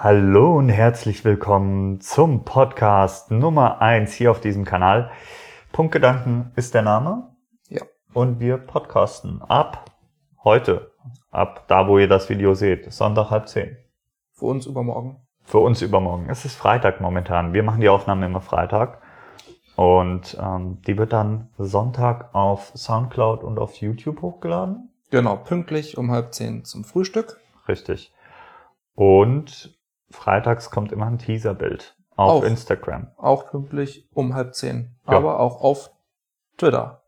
Hallo und herzlich willkommen zum Podcast Nummer eins hier auf diesem Kanal. Punktgedanken ist der Name. Ja. Und wir podcasten ab heute, ab da, wo ihr das Video seht, Sonntag halb zehn. Für uns übermorgen. Für uns übermorgen. Es ist Freitag momentan. Wir machen die Aufnahmen immer Freitag. Und ähm, die wird dann Sonntag auf Soundcloud und auf YouTube hochgeladen. Genau, pünktlich um halb zehn zum Frühstück. Richtig. Und freitags kommt immer ein Teaserbild auf Auch. Instagram. Auch pünktlich um halb zehn. Ja. Aber auch auf Twitter.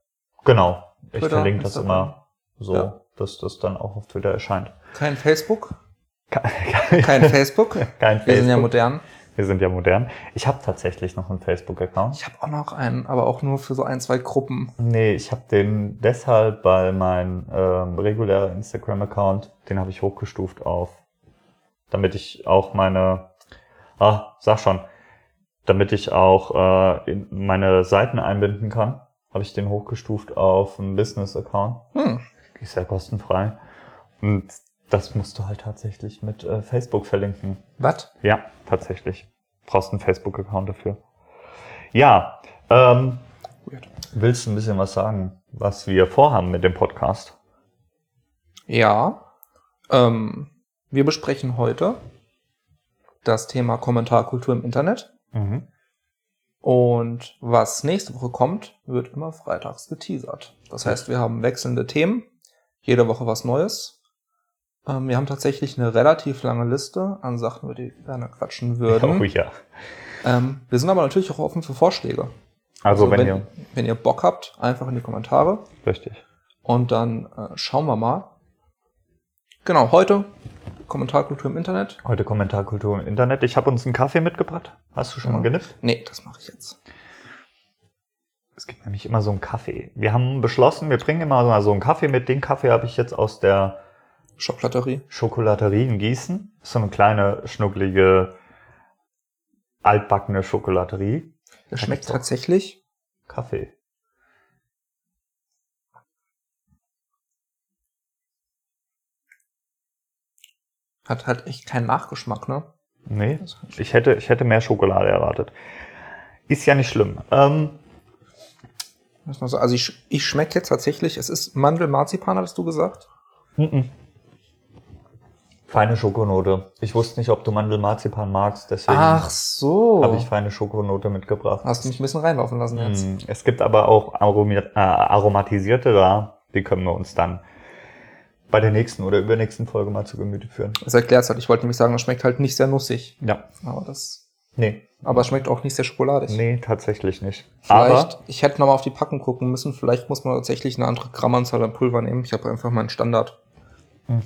Genau. Ich Twitter, verlinke das immer so, Ja. dass das dann auch auf Twitter erscheint. Kein Facebook. Kein, Kein Facebook. kein Wir sind ja Facebook. modern. Wir sind ja modern. Ich habe tatsächlich noch einen Facebook-Account. Ich habe auch noch einen, aber auch nur für so ein, zwei Gruppen. Nee, ich habe den deshalb, weil mein ähm, regulärer Instagram-Account, den habe ich hochgestuft auf, damit ich auch meine, ah, sag schon, damit ich auch äh, in meine Seiten einbinden kann, habe ich den hochgestuft auf einen Business-Account. Hm. Ist ja kostenfrei. Und das musst du halt tatsächlich mit äh, Facebook verlinken. Was? Ja, tatsächlich. Brauchst einen Facebook-Account dafür. Ja, ähm, Weird. willst du ein bisschen was sagen, was wir vorhaben mit dem Podcast? Ja. Ähm, wir besprechen heute das Thema Kommentarkultur im Internet. Mhm. Und was nächste Woche kommt, wird immer freitags geteasert. Das heißt, wir haben wechselnde Themen, jede Woche was Neues. Ähm, wir haben tatsächlich eine relativ lange Liste an Sachen, über die wir gerne quatschen würden. Oh ja. Ähm, wir sind aber natürlich auch offen für Vorschläge. Also, wenn, ihr, wenn ihr Bock habt, einfach in die Kommentare richtig. und dann äh, schauen wir mal. Genau, heute Kommentarkultur im Internet. Heute Kommentarkultur im Internet. Ich habe uns einen Kaffee mitgebracht. Hast du schon Ja. mal genippt? Nee, das mache ich jetzt. Es gibt nämlich immer so einen Kaffee. Wir haben beschlossen, wir bringen immer so einen Kaffee mit. Den Kaffee habe ich jetzt aus der Schokolaterie. Schokolaterie in Gießen. So eine kleine, schnucklige, altbackene Schokolaterie. Der Da schmeckt tatsächlich. Kaffee. Hat halt echt keinen Nachgeschmack, ne? Nee, ich hätte, ich hätte mehr Schokolade erwartet. Ist ja nicht schlimm. Ähm, Also ich, ich schmecke jetzt tatsächlich, es ist Mandelmarzipan, hattest du gesagt? mhm. feine Schokonote. Ich wusste nicht, ob du Mandelmarzipan magst, deswegen Ach so. habe ich feine Schokonote mitgebracht. Hast du mich ein bisschen reinlaufen lassen jetzt. Mm, Es gibt aber auch äh, aromatisierte da. Die können wir uns dann bei der nächsten oder übernächsten Folge mal zu Gemüte führen. Das erklärt halt. Ich wollte nämlich sagen, das schmeckt halt nicht sehr nussig. Ja. Aber das, Nee. aber es schmeckt auch nicht sehr schokoladig. Nee, tatsächlich nicht. Vielleicht, Aber ich hätte nochmal auf die Packung gucken müssen. Vielleicht muss man tatsächlich eine andere Grammanzahl an Pulver nehmen. Ich habe einfach meinen Standard. Hm.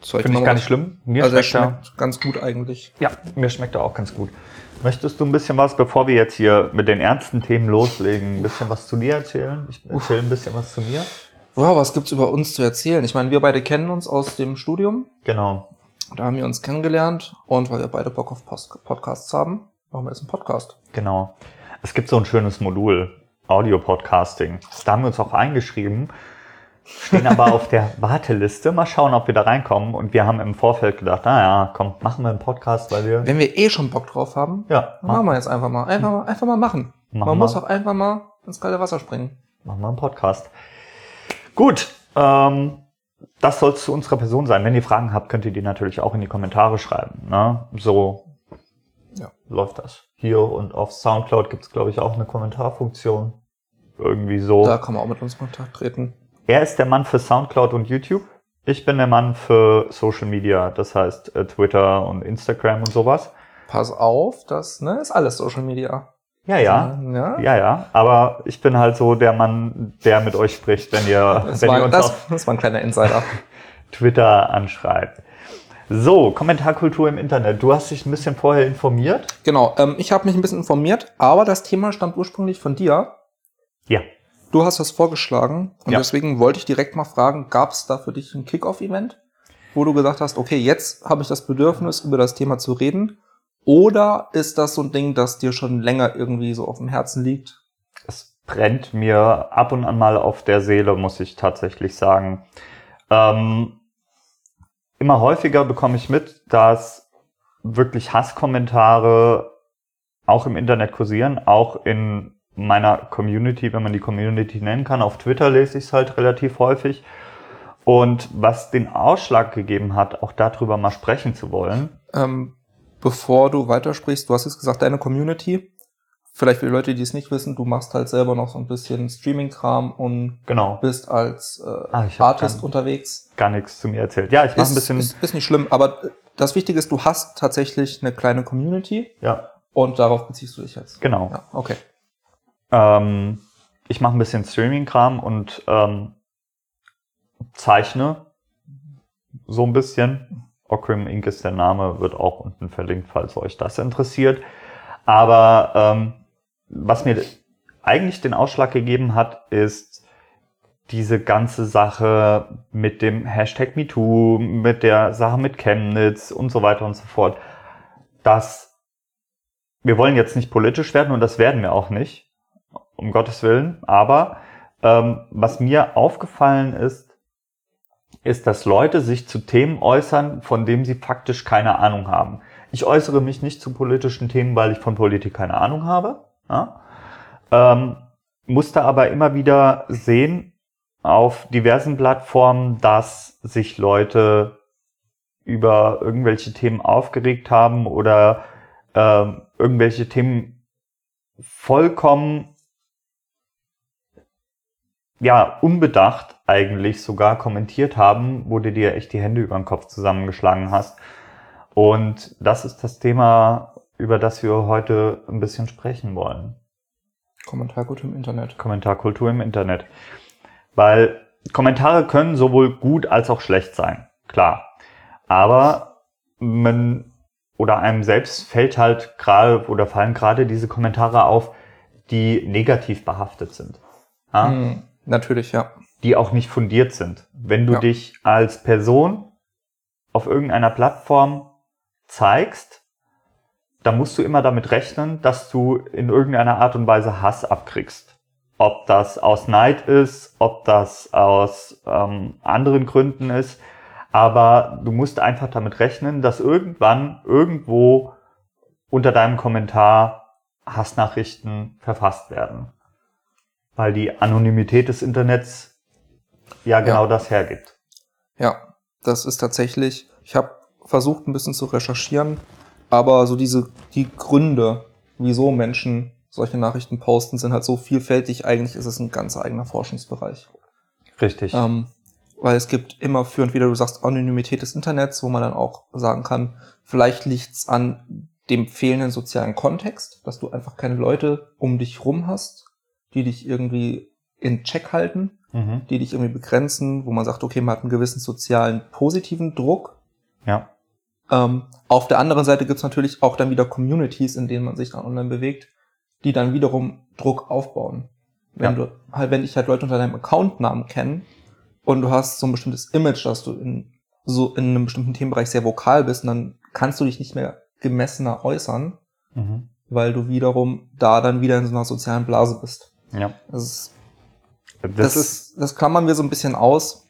Finde ich gar nicht schlimm. Mir Also schmeckt er, schmeckt ganz gut eigentlich. ja, mir schmeckt er auch ganz gut. Möchtest du ein bisschen was, bevor wir jetzt hier mit den ernsten Themen loslegen, ein bisschen was zu dir erzählen? Ich erzähle ein bisschen was zu mir. Wow, was gibt's über uns zu erzählen? Ich meine, wir beide kennen uns aus dem Studium. Genau. Da haben wir uns kennengelernt. Und weil wir beide Bock auf Post Podcasts haben, machen wir jetzt einen Podcast. Genau. Es gibt so ein schönes Modul, Audio-Podcasting. Da haben wir uns auch eingeschrieben, stehen aber auf der Warteliste. Mal schauen, ob wir da reinkommen. Und wir haben im Vorfeld gedacht, naja, komm, machen wir einen Podcast, weil wir, Wenn wir eh schon Bock drauf haben, ja, machen wir jetzt einfach mal. Einfach mal, einfach mal machen. Machen Man wir. muss auch einfach mal ins kalte Wasser springen. machen wir einen Podcast. Gut, ähm, das soll es zu unserer Person sein. Wenn ihr Fragen habt, könnt ihr die natürlich auch in die Kommentare schreiben. Ne? So Ja. läuft das. Hier und auf Soundcloud gibt es, glaube ich, auch eine Kommentarfunktion. Irgendwie so. Da kann man auch mit uns in Kontakt treten. Er ist der Mann für Soundcloud und YouTube. Ich bin der Mann für Social Media, das heißt äh, Twitter und Instagram und sowas. Pass auf, das ne, ist alles Social Media. Ja, ja. ja. Ja, ja. Aber ich bin halt so der Mann, der mit euch spricht, wenn ihr, Das, wenn ihr war, uns das, auf das war ein kleiner Insider. Twitter anschreibt. So, Kommentarkultur im Internet. Du hast dich ein bisschen vorher informiert. genau, ähm, ich habe mich ein bisschen informiert, aber das Thema stammt ursprünglich von dir. Ja. Du hast das vorgeschlagen und Ja. deswegen wollte ich direkt mal fragen, gab es da für dich ein Kickoff-Event, wo du gesagt hast, okay, jetzt habe ich das Bedürfnis, über das Thema zu reden? Oder ist das so ein Ding, das dir schon länger irgendwie so auf dem Herzen liegt? Es brennt mir ab und an mal auf der Seele, muss ich tatsächlich sagen. Ähm, immer häufiger bekomme ich mit, dass wirklich Hasskommentare auch im Internet kursieren, auch in meiner Community, wenn man die Community nennen kann. Auf Twitter lese ich es halt relativ häufig. Und was den Ausschlag gegeben hat, auch darüber mal sprechen zu wollen. Ähm, bevor du weitersprichst, du hast jetzt gesagt, deine Community. Vielleicht für die Leute, die es nicht wissen, du machst halt selber noch so ein bisschen Streaming-Kram und Genau. bist als äh, Ah, Artist gar- unterwegs. Gar nichts zu mir erzählt. Ja, ich mache ein bisschen. ist, ist nicht schlimm, aber das Wichtige ist, du hast tatsächlich eine kleine Community ja, und darauf beziehst du dich jetzt. genau. Ja, okay. Ähm, ich mache ein bisschen Streaming-Kram und ähm, zeichne so ein bisschen. Ocrim Inc. ist der Name, wird auch unten verlinkt, falls euch das interessiert. Aber ähm, was mir eigentlich den Ausschlag gegeben hat, ist diese ganze Sache mit dem Hashtag MeToo, mit der Sache mit Chemnitz und so weiter und so fort. Dass wir wollen jetzt nicht politisch werden und das werden wir auch nicht um Gottes Willen. Aber ähm, was mir aufgefallen ist, ist, dass Leute sich zu Themen äußern, von denen sie faktisch keine Ahnung haben. Ich äußere mich nicht zu politischen Themen, weil ich von Politik keine Ahnung habe. Ja? Ähm, musste aber immer wieder sehen auf diversen Plattformen, dass sich Leute über irgendwelche Themen aufgeregt haben oder ähm, irgendwelche Themen vollkommen ja, unbedacht eigentlich sogar kommentiert haben, wo du dir echt die Hände über den Kopf zusammengeschlagen hast. Und das ist das Thema, über das wir heute ein bisschen sprechen wollen. Kommentargut im Internet. Kommentarkultur im Internet. Weil Kommentare können sowohl gut als auch schlecht sein, klar. Aber man oder einem selbst fällt halt gerade oder fallen gerade diese Kommentare auf, die negativ behaftet sind. Ja? Hm, natürlich, ja. die auch nicht fundiert sind. Wenn du Ja. dich als Person auf irgendeiner Plattform zeigst, dann musst du immer damit rechnen, dass du in irgendeiner Art und Weise Hass abkriegst. Ob das aus Neid ist, ob das aus ähm, anderen Gründen ist. Aber du musst einfach damit rechnen, dass irgendwann irgendwo unter deinem Kommentar Hassnachrichten verfasst werden. Weil die Anonymität des Internets ja genau das hergibt. Ja, das ist tatsächlich, ich habe versucht ein bisschen zu recherchieren, aber so diese, die Gründe, wieso Menschen solche Nachrichten posten, sind halt so vielfältig, eigentlich ist es ein ganz eigener Forschungsbereich. Richtig. Ähm, weil es gibt immer für und wieder, du sagst Anonymität des Internets, wo man dann auch sagen kann, vielleicht liegt's an dem fehlenden sozialen Kontext, dass du einfach keine Leute um dich rum hast, die dich irgendwie in Check halten, Mhm. die dich irgendwie begrenzen, wo man sagt, okay, man hat einen gewissen sozialen positiven Druck. Ja. Ähm, auf der anderen Seite gibt's natürlich auch dann wieder Communities, in denen man sich dann online bewegt, die dann wiederum Druck aufbauen. Wenn Ja. du halt, wenn dich halt Leute unter deinem Accountnamen kennen und du hast so ein bestimmtes Image, dass du in so in einem bestimmten Themenbereich sehr vokal bist, dann kannst du dich nicht mehr gemessener äußern, Mhm. weil du wiederum da dann wieder in so einer sozialen Blase bist. Ja. Das ist Das, das, ist, das klammern wir so ein bisschen aus,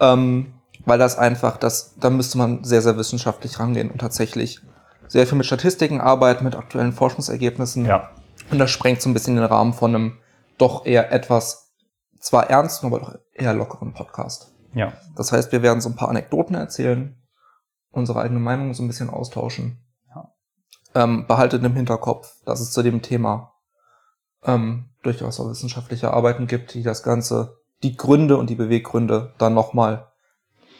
ähm, weil das einfach, das, da müsste man sehr, sehr wissenschaftlich rangehen und tatsächlich sehr viel mit Statistiken arbeiten, mit aktuellen Forschungsergebnissen. ja. Und das sprengt so ein bisschen den Rahmen von einem doch eher etwas, zwar ernsten, aber doch eher lockeren Podcast. Ja. Das heißt, wir werden so ein paar Anekdoten erzählen, unsere eigene Meinung so ein bisschen austauschen. Ja. Ähm, behaltet im Hinterkopf, dass es zu dem Thema ähm, durchaus auch wissenschaftliche Arbeiten gibt, die das Ganze, die Gründe und die Beweggründe dann nochmal,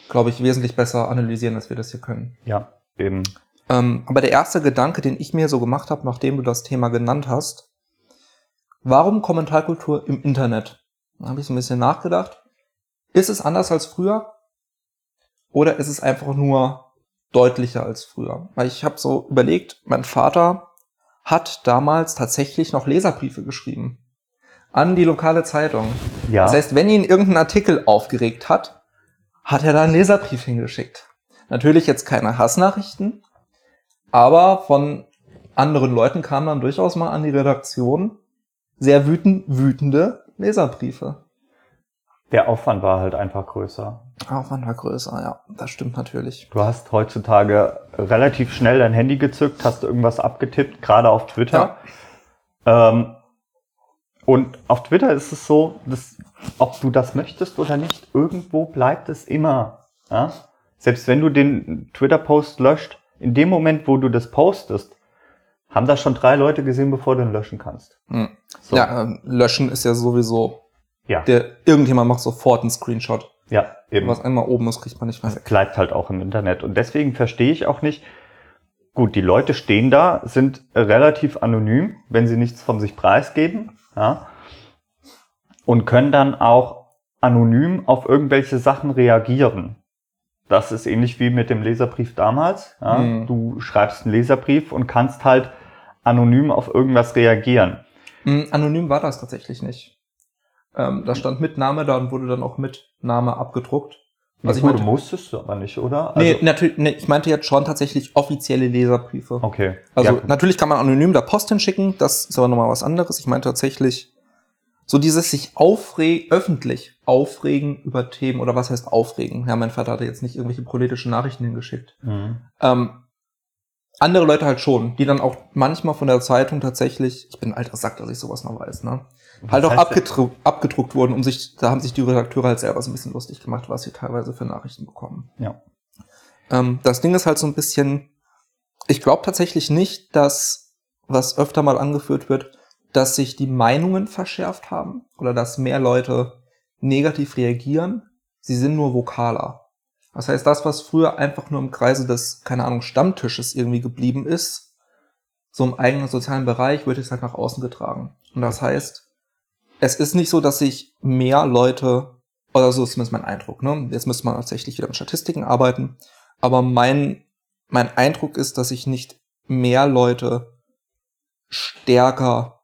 glaube ich, wesentlich besser analysieren, als wir das hier können. Ja. Eben. Ähm, aber der erste Gedanke, den ich mir so gemacht habe, nachdem du das Thema genannt hast, warum Kommentarkultur im Internet? Da habe ich so ein bisschen nachgedacht. Ist es anders als früher? Oder ist es einfach nur deutlicher als früher? Weil ich habe so überlegt, mein Vater hat damals tatsächlich noch Leserbriefe geschrieben an die lokale Zeitung. Ja. Das heißt, wenn ihn irgendein Artikel aufgeregt hat, hat er da einen Leserbrief hingeschickt. Natürlich jetzt keine Hassnachrichten, aber von anderen Leuten kamen dann durchaus mal an die Redaktion sehr wütend, wütende Leserbriefe. der Aufwand war halt einfach größer. Aufwand war größer, ja, das stimmt natürlich. Du hast heutzutage relativ schnell dein Handy gezückt, hast irgendwas abgetippt, gerade auf Twitter. Ähm, und auf Twitter ist es so, dass, ob du das möchtest oder nicht, irgendwo bleibt es immer. Ja? Selbst wenn du den Twitter-Post löscht, in dem Moment, wo du das postest, haben das schon drei Leute gesehen, bevor du ihn löschen kannst. Hm. So. Ja, ähm, löschen ist ja sowieso. Ja. Der, irgendjemand macht sofort einen Screenshot. Ja, eben. Was einmal oben ist, kriegt man nicht mehr. Das bleibt halt auch im Internet. Und deswegen verstehe ich auch nicht, gut, die Leute stehen da, sind relativ anonym, wenn sie nichts von sich preisgeben, ja, und können dann auch anonym auf irgendwelche Sachen reagieren. Das ist ähnlich wie mit dem Leserbrief damals. Ja. Mhm. Du schreibst einen Leserbrief und kannst halt anonym auf irgendwas reagieren. Mhm, anonym war das tatsächlich nicht. Ähm, da stand mit Name da und wurde dann auch mit Name abgedruckt. Also ich meinte, musstest du aber nicht, oder? Also nee, natürlich, nee, ich meinte jetzt schon tatsächlich offizielle Leserbriefe. Okay. Also ja. natürlich kann man anonym da Post hinschicken, das ist aber nochmal was anderes. Ich meinte tatsächlich so dieses sich aufregen, öffentlich aufregen über Themen, oder was heißt aufregen? Ja, mein Vater hatte jetzt nicht irgendwelche politischen Nachrichten hingeschickt. Mhm. Ähm, andere Leute halt schon, die dann auch manchmal von der Zeitung tatsächlich, ich bin ein alter Sack, dass ich sowas noch weiß, ne? Halt auch abgedruckt, abgedruckt wurden, um sich, da haben sich die Redakteure halt selber so ein bisschen lustig gemacht, was sie teilweise für Nachrichten bekommen. Ja. Ähm, das Ding ist halt so ein bisschen, ich glaube tatsächlich nicht, dass, was öfter mal angeführt wird, dass sich die Meinungen verschärft haben oder dass mehr Leute negativ reagieren. Sie sind nur vokaler. Das heißt, das, was früher einfach nur im Kreise des, keine Ahnung, Stammtisches irgendwie geblieben ist, so im eigenen sozialen Bereich, wird es halt nach außen getragen. Und das heißt, es ist nicht so, dass sich mehr Leute, oder so ist zumindest mein Eindruck, ne? Jetzt müsste man tatsächlich wieder mit Statistiken arbeiten. Aber mein, mein Eindruck ist, dass sich nicht mehr Leute stärker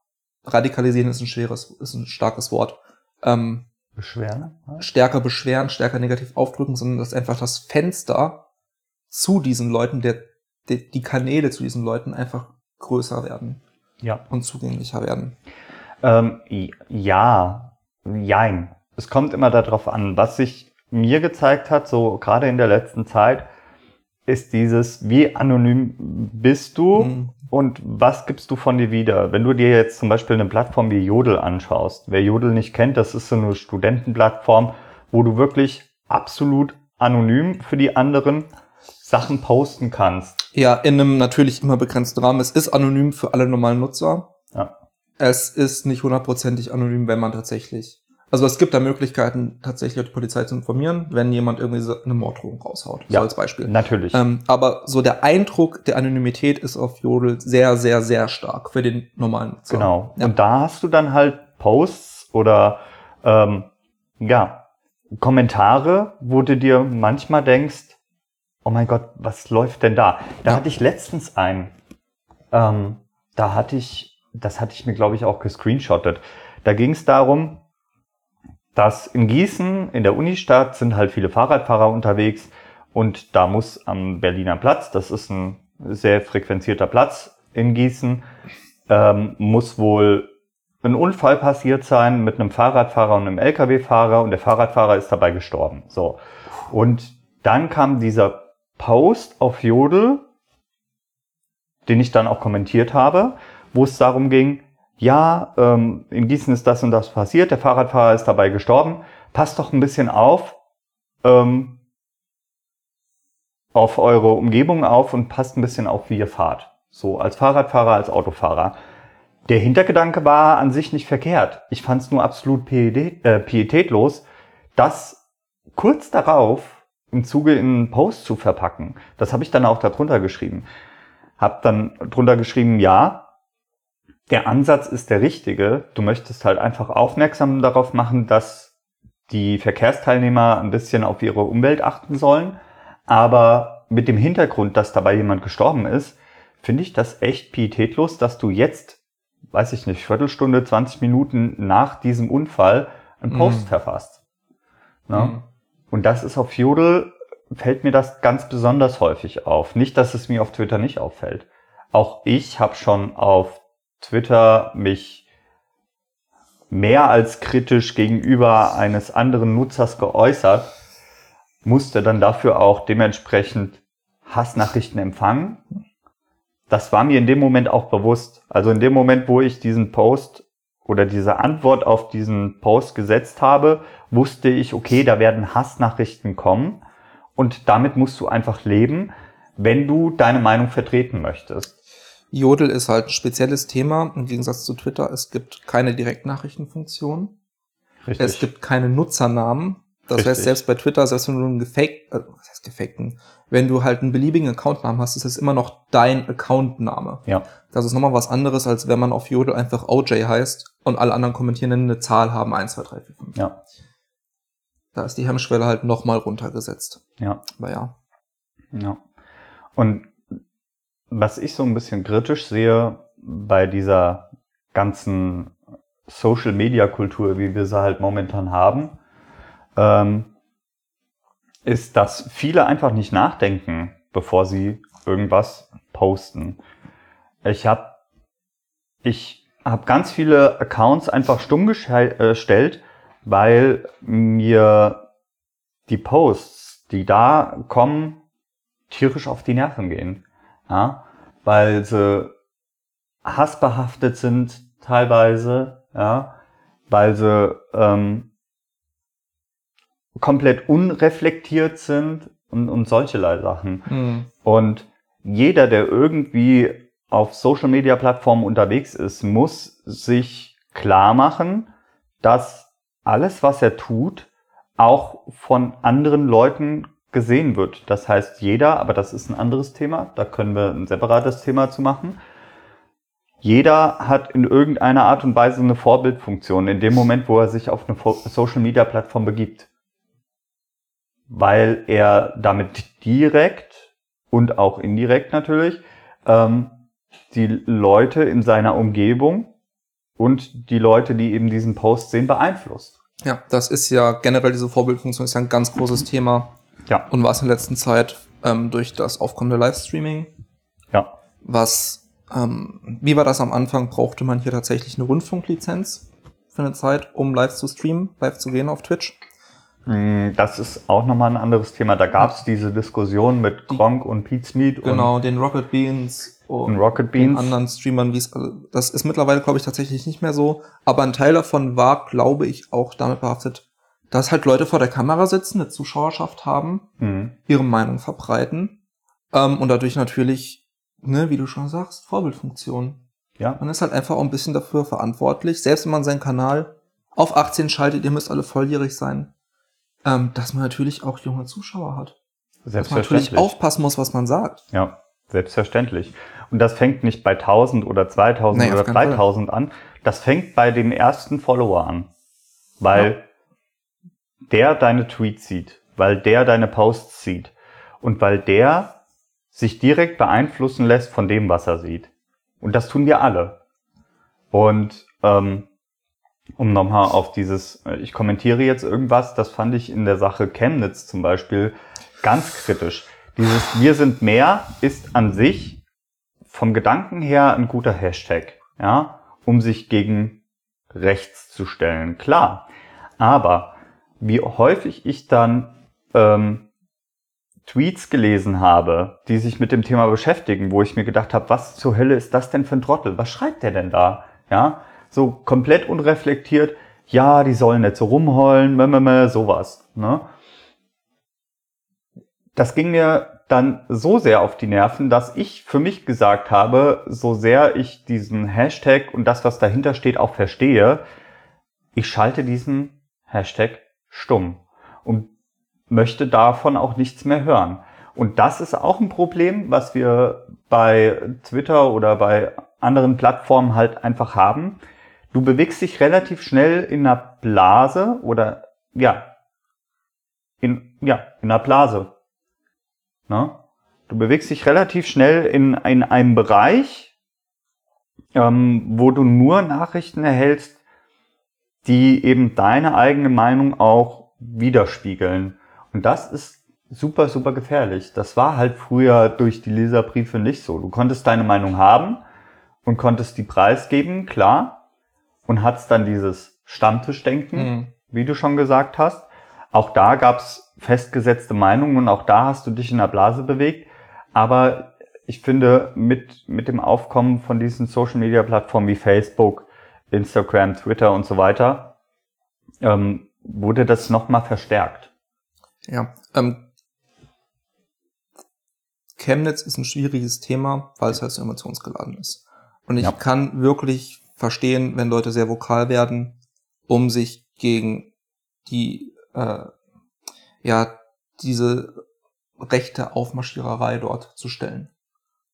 radikalisieren ist ein schweres, ist ein starkes Wort. Ähm, beschweren? Stärker beschweren, stärker negativ aufdrücken, sondern dass einfach das Fenster zu diesen Leuten, der, der, die Kanäle zu diesen Leuten einfach größer werden. Ja. Und zugänglicher werden. Ähm, ja, jein. Es kommt immer darauf an. Was sich mir gezeigt hat, so gerade in der letzten Zeit, ist dieses, wie anonym bist du? Mhm und was gibst du von dir wieder? Wenn du dir jetzt zum Beispiel eine Plattform wie Jodel anschaust, wer Jodel nicht kennt, das ist so eine Studentenplattform, wo du wirklich absolut anonym für die anderen Sachen posten kannst. Ja, in einem natürlich immer begrenzten Rahmen. Es ist anonym für alle normalen Nutzer. Ja. Es ist nicht hundertprozentig anonym, wenn man tatsächlich also es gibt da Möglichkeiten, tatsächlich die Polizei zu informieren, wenn jemand irgendwie eine Morddrohung raushaut. Ja, so als Beispiel. Natürlich. Ähm, aber so der Eindruck der Anonymität ist auf Jodel sehr, sehr, sehr stark für den normalen Nutzer. Genau. Ja. Und da hast du dann halt Posts oder ähm, ja, Kommentare, wo du dir manchmal denkst, oh mein Gott, was läuft denn da? Da ja. hatte ich letztens einen, ähm, da hatte ich, das hatte ich mir, glaube ich, auch gescreenshottet. Da ging es darum, dass in Gießen, in der Unistadt, sind halt viele Fahrradfahrer unterwegs und da muss am Berliner Platz, das ist ein sehr frequenzierter Platz in Gießen, ähm, muss wohl ein Unfall passiert sein mit einem Fahrradfahrer und einem Lkw-Fahrer und der Fahrradfahrer ist dabei gestorben. So. Und dann kam dieser Post auf Jodel, den ich dann auch kommentiert habe, wo es darum ging, ja, ähm, in Gießen ist das und das passiert, der Fahrradfahrer ist dabei gestorben, passt doch ein bisschen auf, ähm, auf eure Umgebung auf und passt ein bisschen auf, wie ihr fahrt. So, als Fahrradfahrer, als Autofahrer. Der Hintergedanke war an sich nicht verkehrt. Ich fand es nur absolut äh, pietätlos, das kurz darauf im Zuge in einen Post zu verpacken. Das habe ich dann auch darunter geschrieben. Hab dann drunter geschrieben, ja, der Ansatz ist der richtige. Du möchtest halt einfach aufmerksam darauf machen, dass die Verkehrsteilnehmer ein bisschen auf ihre Umwelt achten sollen. Aber mit dem Hintergrund, dass dabei jemand gestorben ist, finde ich das echt pietätlos, dass du jetzt, weiß ich nicht, Viertelstunde, 20 Minuten nach diesem Unfall einen Post mhm. verfasst. Ne? Mhm. Und das ist auf Jodel, fällt mir das ganz besonders häufig auf. Nicht, dass es mir auf Twitter nicht auffällt. Auch ich habe schon auf Twitter mich mehr als kritisch gegenüber eines anderen Nutzers geäußert. musste dann dafür auch dementsprechend Hassnachrichten empfangen. Das war mir in dem Moment auch bewusst. Also in dem Moment, wo ich diesen Post oder diese Antwort auf diesen Post gesetzt habe, wusste ich, okay, da werden Hassnachrichten kommen und damit musst du einfach leben, wenn du deine Meinung vertreten möchtest. Jodel ist halt ein spezielles Thema im Gegensatz zu Twitter. Es gibt keine Direktnachrichtenfunktion. Richtig. Es gibt keine Nutzernamen. Das Richtig. heißt, selbst bei Twitter, selbst wenn du einen gefaked, äh, was heißt gefakten, wenn du halt einen beliebigen Accountnamen hast, ist es immer noch dein Accountname. ja, Das ist nochmal was anderes, als wenn man auf Jodel einfach OJ heißt und alle anderen Kommentierenden eine Zahl haben, 1, 2, 3, 4, 5. ja, Da ist die Hemmschwelle halt nochmal runtergesetzt. ja. Aber ja. Ja. Und was ich so ein bisschen kritisch sehe bei dieser ganzen Social-Media-Kultur, wie wir sie halt momentan haben, ähm, ist, dass viele einfach nicht nachdenken, bevor sie irgendwas posten. Ich habe ich hab ganz viele Accounts einfach stumm äh, gestellt, weil mir die Posts, die da kommen, tierisch auf die Nerven gehen. Ja? Weil sie hassbehaftet sind teilweise, ja, weil sie ähm, komplett unreflektiert sind und, und solche Sachen. Hm. Und jeder, der irgendwie auf Social Media Plattformen unterwegs ist, muss sich klar machen, dass alles, was er tut, auch von anderen Leuten gesehen wird. Das heißt, jeder, aber das ist ein anderes Thema, da können wir ein separates Thema zu machen. Jeder hat in irgendeiner Art und Weise eine Vorbildfunktion in dem Moment, wo er sich auf eine Fo- Social Media Plattform begibt. Weil er damit direkt und auch indirekt natürlich ähm, die Leute in seiner Umgebung und die Leute, die eben diesen Post sehen, beeinflusst. Ja, das ist ja generell diese Vorbildfunktion ist ja ein ganz großes Thema Ja, und war es in der letzten Zeit ähm, durch das aufkommende Livestreaming. ja, Was, ähm, wie war das am Anfang? Brauchte man hier tatsächlich eine Rundfunklizenz für eine Zeit, um live zu streamen, live zu gehen auf Twitch? Mm, Das ist auch nochmal ein anderes Thema. Da gab es diese Diskussion mit Gronk und Pizmeet Genau, den Rocket Beans und, und Rocket den Beans. anderen Streamern, wie es, also das ist mittlerweile, glaube ich, tatsächlich nicht mehr so. Aber ein Teil davon war, glaube ich, auch damit behaftet, dass halt Leute vor der Kamera sitzen, eine Zuschauerschaft haben, Mhm. ihre Meinung verbreiten ähm, und dadurch natürlich, ne, wie du schon sagst, Vorbildfunktion. Ja, Man ist halt einfach auch ein bisschen dafür verantwortlich, selbst wenn man seinen Kanal auf 18 schaltet, ihr müsst alle volljährig sein, ähm, dass man natürlich auch junge Zuschauer hat. Dass man natürlich aufpassen muss, was man sagt. Ja, selbstverständlich. Und das fängt nicht bei 1000 oder 2000 Nee, oder keinen Fall. 3000 an. Das fängt bei dem ersten Follower an. Weil der deine Tweets sieht, weil der deine Posts sieht und weil der sich direkt beeinflussen lässt von dem, was er sieht. Und das tun wir alle. Und ähm, um nochmal auf dieses, äh, ich kommentiere jetzt irgendwas, das fand ich in der Sache Chemnitz zum Beispiel ganz kritisch. Dieses Wir sind mehr ist an sich vom Gedanken her ein guter Hashtag, ja, um sich gegen rechts zu stellen. Klar. Aber wie häufig ich dann ähm, Tweets gelesen habe, die sich mit dem Thema beschäftigen, wo ich mir gedacht habe, was zur Hölle ist das denn für ein Trottel? Was schreibt der denn da? Ja, so komplett unreflektiert. Ja, die sollen nicht so rumheulen, meh, sowas. Ne? Das ging mir dann so sehr auf die Nerven, dass ich für mich gesagt habe, so sehr ich diesen Hashtag und das, was dahinter steht, auch verstehe, ich schalte diesen Hashtag stumm und möchte davon auch nichts mehr hören. Und das ist auch ein Problem, was wir bei Twitter oder bei anderen Plattformen halt einfach haben. Du bewegst dich relativ schnell in einer Blase oder ja, in, ja, in einer Blase. Ne? Du bewegst dich relativ schnell in, in einem Bereich, ähm, wo du nur Nachrichten erhältst, die eben deine eigene Meinung auch widerspiegeln. Und das ist super, super gefährlich. Das war halt früher durch die Leserbriefe nicht so. Du konntest deine Meinung haben und konntest die preisgeben, klar, und hattest dann dieses Stammtischdenken, Mhm. wie du schon gesagt hast. Auch da gab's festgesetzte Meinungen und auch da hast du dich in der Blase bewegt. Aber ich finde, mit, mit dem Aufkommen von diesen Social-Media-Plattformen wie Facebook, Instagram, Twitter und so weiter, ähm, wurde das nochmal verstärkt. Ja, ähm, Chemnitz ist ein schwieriges Thema, weil es halt so emotionsgeladen ist. Und ich Ja. kann wirklich verstehen, wenn Leute sehr vokal werden, um sich gegen die, äh, ja, diese rechte Aufmarschiererei dort zu stellen.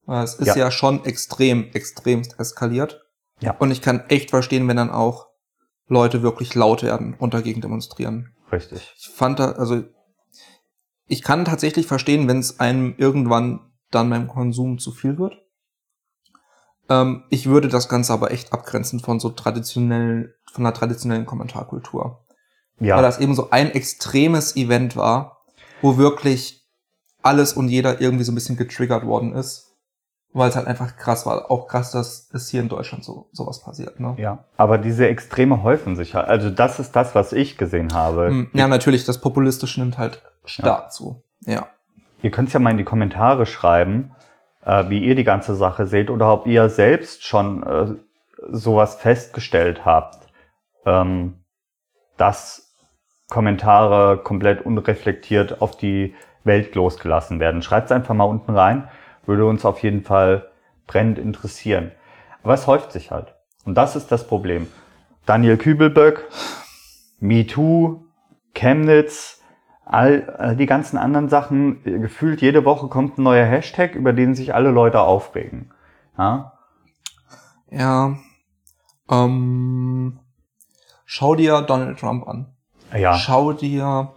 Es ist Ja. ja. schon extrem, extremst eskaliert. Ja. Und ich kann echt verstehen, wenn dann auch Leute wirklich laut werden und dagegen demonstrieren. Richtig. Ich fand da, also ich kann tatsächlich verstehen, wenn es einem irgendwann dann beim Konsum zu viel wird. Ähm, ich würde das Ganze aber echt abgrenzen von so traditionellen, von der traditionellen Kommentarkultur. Ja. Weil das eben so ein extremes Event war, wo wirklich alles und jeder irgendwie so ein bisschen getriggert worden ist. Weil es halt einfach krass war. Auch krass, dass es hier in Deutschland so sowas passiert. Ne? Ja, aber diese Extreme häufen sich halt. Also das ist das, was ich gesehen habe. Mm, Ja, natürlich, das Populistische nimmt halt stark zu. Ja. Ihr könnt ja mal in die Kommentare schreiben, äh, wie ihr die ganze Sache seht oder ob ihr selbst schon äh, sowas festgestellt habt, ähm, dass Kommentare komplett unreflektiert auf die Welt losgelassen werden. Schreibt es einfach mal unten rein, würde uns auf jeden Fall brennend interessieren. Aber es häuft sich halt. Und das ist das Problem. Daniel Kübelböck, MeToo, Chemnitz, all, all die ganzen anderen Sachen, gefühlt jede Woche kommt ein neuer Hashtag, über den sich alle Leute aufregen. Ja? Ja. Ähm, schau dir Donald Trump an. Ja, Schau dir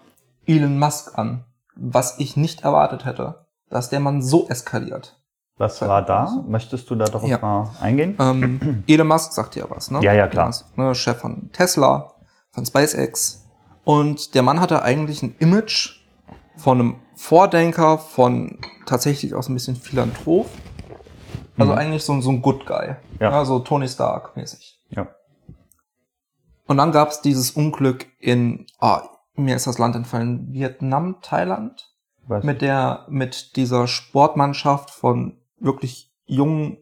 Elon Musk an. Was ich nicht erwartet hätte, dass der Mann so eskaliert. was war da? Möchtest du da darauf Ja. mal eingehen? Ähm, Elon Musk sagt ja was, ne? Ja, ja, klar. Musk, ne, Chef von Tesla, von SpaceX. Und der Mann hatte eigentlich ein Image von einem Vordenker, von tatsächlich auch so ein bisschen Philanthrop. Also Mhm. eigentlich so, ein- so ein Good Guy. Ja. Ja. so Tony Stark mäßig. Ja. Und dann gab es dieses Unglück in, ah, mir ist das Land entfallen, Vietnam, Thailand, Was? mit der, mit dieser Sportmannschaft von wirklich jungen,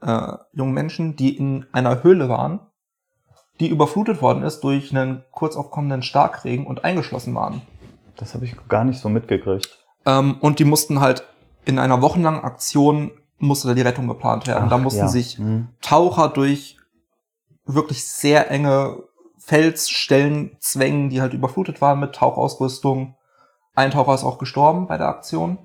äh, jungen Menschen, die in einer Höhle waren, die überflutet worden ist durch einen kurz aufkommenden Starkregen und eingeschlossen waren. Das habe ich gar nicht so mitgekriegt. Ähm, und die mussten halt in einer wochenlangen Aktion musste da die Rettung geplant werden. da Ach, mussten ja. sich Hm. Taucher durch wirklich sehr enge Felsstellen zwängen, die halt überflutet waren mit Tauchausrüstung. Ein Taucher ist auch gestorben bei der Aktion.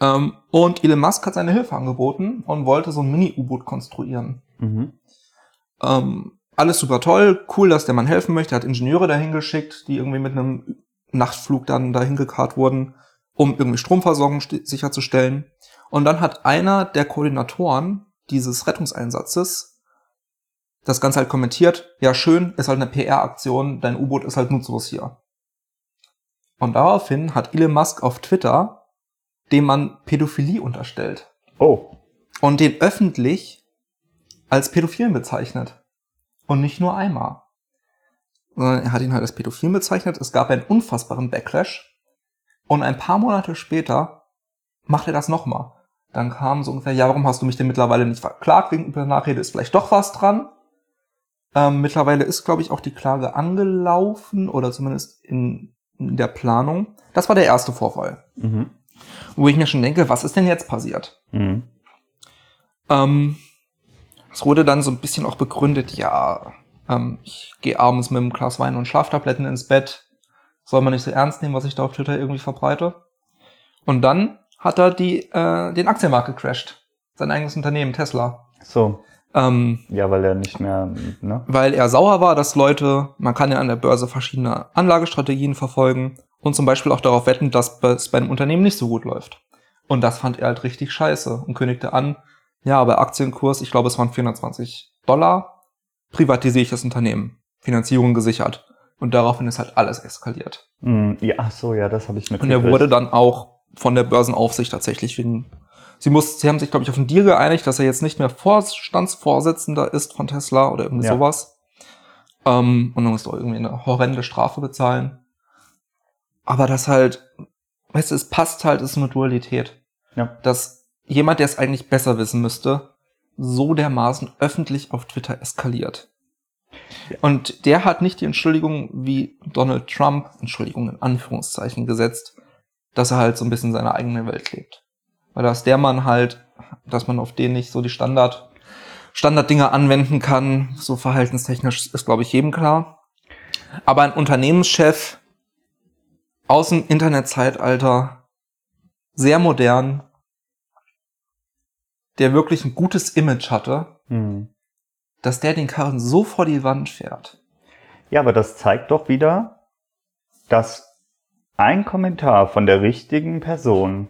Ähm, und Elon Musk hat seine Hilfe angeboten und wollte so ein Mini-U-Boot konstruieren. Mhm. Ähm, alles super toll, cool, dass der Mann helfen möchte. Er hat Ingenieure dahin geschickt, die irgendwie mit einem Nachtflug dann dahin gekarrt wurden, um irgendwie Stromversorgung sicherzustellen. Und dann hat einer der Koordinatoren dieses Rettungseinsatzes das Ganze halt kommentiert. Ja, schön, ist halt eine PR-Aktion, dein U-Boot ist halt nutzlos hier. Und daraufhin hat Elon Musk auf Twitter dem man Pädophilie unterstellt Oh, und den öffentlich als Pädophilen bezeichnet. Und nicht nur einmal. Sondern er hat ihn halt als Pädophilen bezeichnet. Es gab einen unfassbaren Backlash. Und ein paar Monate später macht er das nochmal. Dann kam so ungefähr, ja, warum hast du mich denn mittlerweile nicht verklagt wegen übler Nachrede? Ist vielleicht doch was dran? Ähm, mittlerweile ist, glaube ich, auch die Klage angelaufen oder zumindest in, in der Planung. Das war der erste Vorfall. mhm. Wo ich mir schon denke, was ist denn jetzt passiert? Mhm. Ähm, es wurde dann so ein bisschen auch begründet, ja, ähm, ich gehe abends mit einem Glas Wein und Schlaftabletten ins Bett. Soll man nicht so ernst nehmen, was ich da auf Twitter irgendwie verbreite. Und dann hat er die, äh, den Aktienmarkt gecrashed. Sein eigenes Unternehmen, Tesla. So, Ähm, ja, weil er nicht mehr, ne? weil er sauer war, dass Leute, man kann ja an der Börse verschiedene Anlagestrategien verfolgen und zum Beispiel auch darauf wetten, dass es bei einem Unternehmen nicht so gut läuft. Und das fand er halt richtig scheiße und kündigte an, ja, aber Aktienkurs, ich glaube, es waren 420 Dollar, privatisiere ich das Unternehmen, Finanzierung gesichert. Und daraufhin ist halt alles eskaliert. Mhm. Ja, ach so, ja, das habe ich Und mitgekriegt. er wurde dann auch von der Börsenaufsicht tatsächlich wegen. Sie, muss, sie haben sich, glaube ich, auf einen Deal geeinigt, dass er jetzt nicht mehr Vorstandsvorsitzender ist von Tesla oder irgendwie Ja. sowas. Ähm, und dann musste er irgendwie eine horrende Strafe bezahlen. aber das halt, weißt du, es passt halt, es ist eine Dualität. Ja. Dass jemand, der es eigentlich besser wissen müsste, so dermaßen öffentlich auf Twitter eskaliert. Und der hat nicht die Entschuldigung wie Donald Trump, Entschuldigung in Anführungszeichen gesetzt, dass er halt so ein bisschen seine eigene Welt lebt. Weil da ist der Mann halt, dass man auf den nicht so die Standard, Standarddinge anwenden kann, so verhaltenstechnisch ist, glaube ich, jedem klar. Aber ein Unternehmenschef aus dem Internetzeitalter, sehr modern, der wirklich ein gutes Image hatte, Hm. dass der den Karren so vor die Wand fährt. Ja, aber das zeigt doch wieder, dass ein Kommentar von der richtigen Person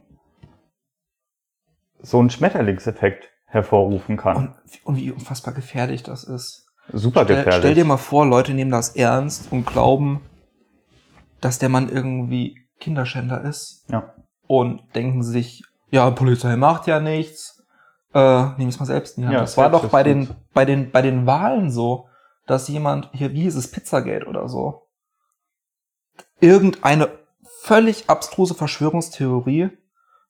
so einen Schmetterlingseffekt hervorrufen kann. Und, und wie unfassbar gefährlich das ist. Super Stell, gefährlich. stell dir mal vor, Leute nehmen das ernst und glauben, dass der Mann irgendwie Kinderschänder ist ja. und denken sich, ja, Polizei macht ja nichts. Äh, nehm es mal selbst in die Hand. Ja, das war doch bei den, bei den, bei den Wahlen so, dass jemand, hier, wie hieß es, Pizzagate oder so, irgendeine völlig abstruse Verschwörungstheorie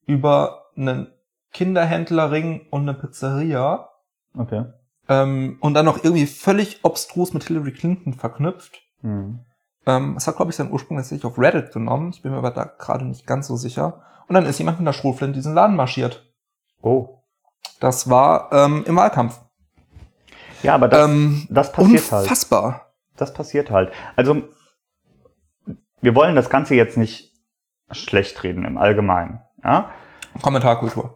über einen Kinderhändlerring und eine Pizzeria Okay. ähm, und dann noch irgendwie völlig obstrus mit Hillary Clinton verknüpft. Hm. Ähm, es hat, glaube ich, seinen Ursprung letztlich auf Reddit genommen. Ich bin mir aber da gerade nicht ganz so sicher. Und dann ist jemand mit einer Schrotflinte in diesen Laden marschiert. Oh. Das war ähm, im Wahlkampf. Ja, aber das, ähm, das passiert halt. unfassbar. Das passiert halt. Also, wir wollen das Ganze jetzt nicht schlecht reden im Allgemeinen. Ja? Kommentarkultur.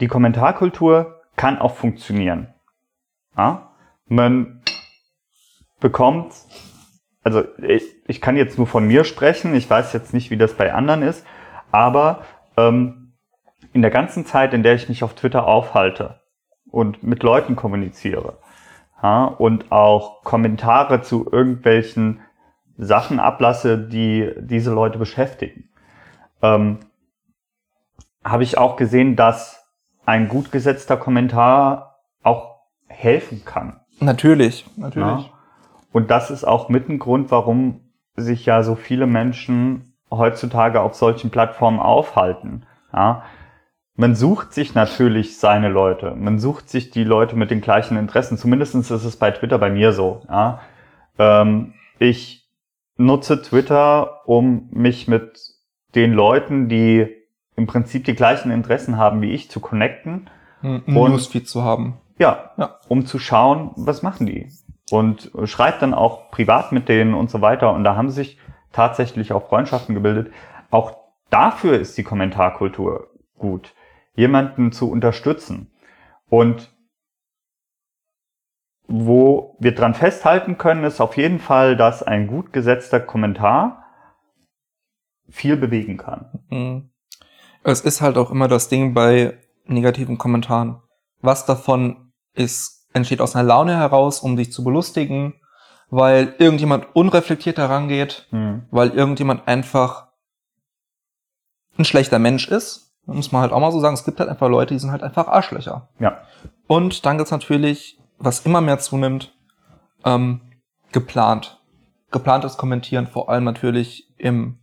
Die Kommentarkultur kann auch funktionieren. Ja? Man bekommt, also ich, ich kann jetzt nur von mir sprechen, ich weiß jetzt nicht, wie das bei anderen ist, aber ähm, in der ganzen Zeit, in der ich mich auf Twitter aufhalte und mit Leuten kommuniziere ja, und auch Kommentare zu irgendwelchen Sachen ablasse, die diese Leute beschäftigen, ähm, habe ich auch gesehen, dass ein gut gesetzter Kommentar auch helfen kann. Natürlich, natürlich. Ja. Und das ist auch mit ein Grund, warum sich ja so viele Menschen heutzutage auf solchen Plattformen aufhalten. Ja. Man sucht sich natürlich seine Leute. Man sucht sich die Leute mit den gleichen Interessen. Zumindest ist es bei Twitter bei mir so. Ja. Ähm, ich nutze Twitter, um mich mit den Leuten, die im Prinzip die gleichen Interessen haben wie ich, zu connecten. Ein Und- Newsfeed zu haben. Ja, Ja. um zu schauen, was machen die. Und schreibt dann auch privat mit denen und so weiter. Und da haben sich tatsächlich auch Freundschaften gebildet. Auch dafür ist die Kommentarkultur gut, jemanden zu unterstützen. Und wo wir dran festhalten können, ist auf jeden Fall, dass ein gut gesetzter Kommentar viel bewegen kann. Mhm. Es ist halt auch immer das Ding bei negativen Kommentaren. Was davon ist, entsteht aus einer Laune heraus, um dich zu belustigen, weil irgendjemand unreflektiert herangeht, Hm. weil irgendjemand einfach ein schlechter Mensch ist. Muss man halt auch mal so sagen, es gibt halt einfach Leute, die sind halt einfach Arschlöcher. Ja, Und dann gibt's natürlich, was immer mehr zunimmt, ähm, geplant. Geplantes Kommentieren, vor allem natürlich im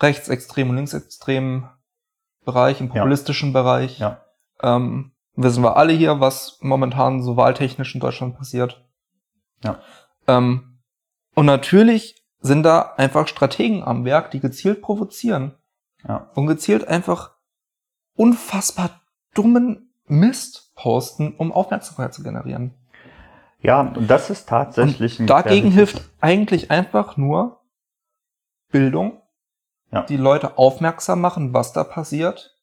rechtsextremen und linksextremen Bereich, im Ja. populistischen Bereich. ja, Ähm, wissen wir alle hier, was momentan so wahltechnisch in Deutschland passiert. Ja. Ähm, und natürlich sind da einfach Strategen am Werk, die gezielt provozieren ja. und gezielt einfach unfassbar dummen Mist posten, um Aufmerksamkeit zu generieren. Ja, und das ist tatsächlich ein Und dagegen gefährliches- hilft eigentlich einfach nur Bildung, Ja. die Leute aufmerksam machen, was da passiert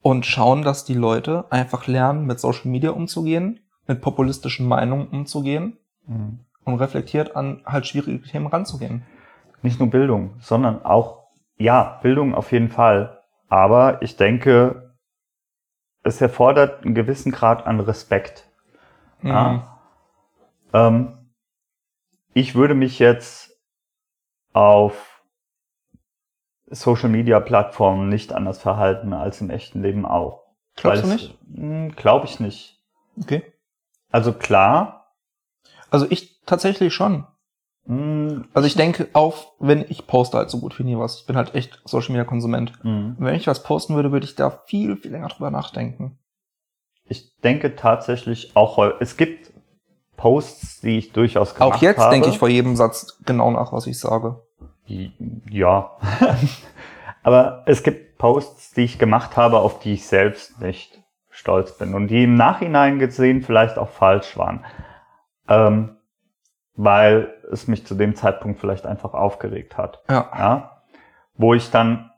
und schauen, dass die Leute einfach lernen, mit Social Media umzugehen, mit populistischen Meinungen umzugehen Mhm. und reflektiert an halt schwierige Themen ranzugehen. nicht nur Bildung, sondern auch, ja, Bildung auf jeden Fall. Aber ich denke, es erfordert einen gewissen Grad an Respekt. Mhm. Ja. Ähm, ich würde mich jetzt auf Social Media Plattformen nicht anders verhalten als im echten Leben auch. Glaubst du nicht? Glaube ich nicht. Okay. Also klar, Also ich tatsächlich schon. Mm, Also ich denke auf, wenn ich poste halt so gut wie nie was. Ich bin halt echt Social Media Konsument. Und wenn ich was posten würde, würde ich da viel, viel länger drüber nachdenken. Ich denke tatsächlich auch, es gibt Posts, die ich durchaus gemacht Auch jetzt habe. denke ich vor jedem Satz genau nach, was ich sage. Ja. Aber es gibt Posts, die ich gemacht habe, auf die ich selbst nicht stolz bin und die im Nachhinein gesehen vielleicht auch falsch waren. Ähm, weil es mich zu dem Zeitpunkt vielleicht einfach aufgeregt hat. Ja. Ja. Wo ich dann,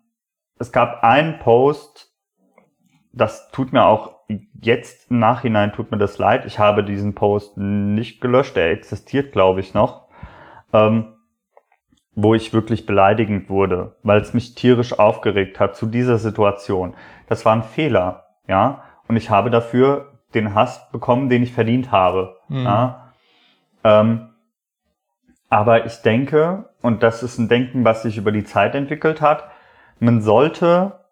es gab einen Post, das tut mir auch jetzt im Nachhinein tut mir das leid. Ich habe diesen Post nicht gelöscht. Er existiert, glaube ich, noch. Ähm, wo ich wirklich beleidigend wurde, weil es mich tierisch aufgeregt hat zu dieser Situation. Das war ein Fehler, ja. Und ich habe dafür den Hass bekommen, den ich verdient habe. Hm. Ja. Ähm, aber ich denke, und das ist ein Denken, was sich über die Zeit entwickelt hat, man sollte,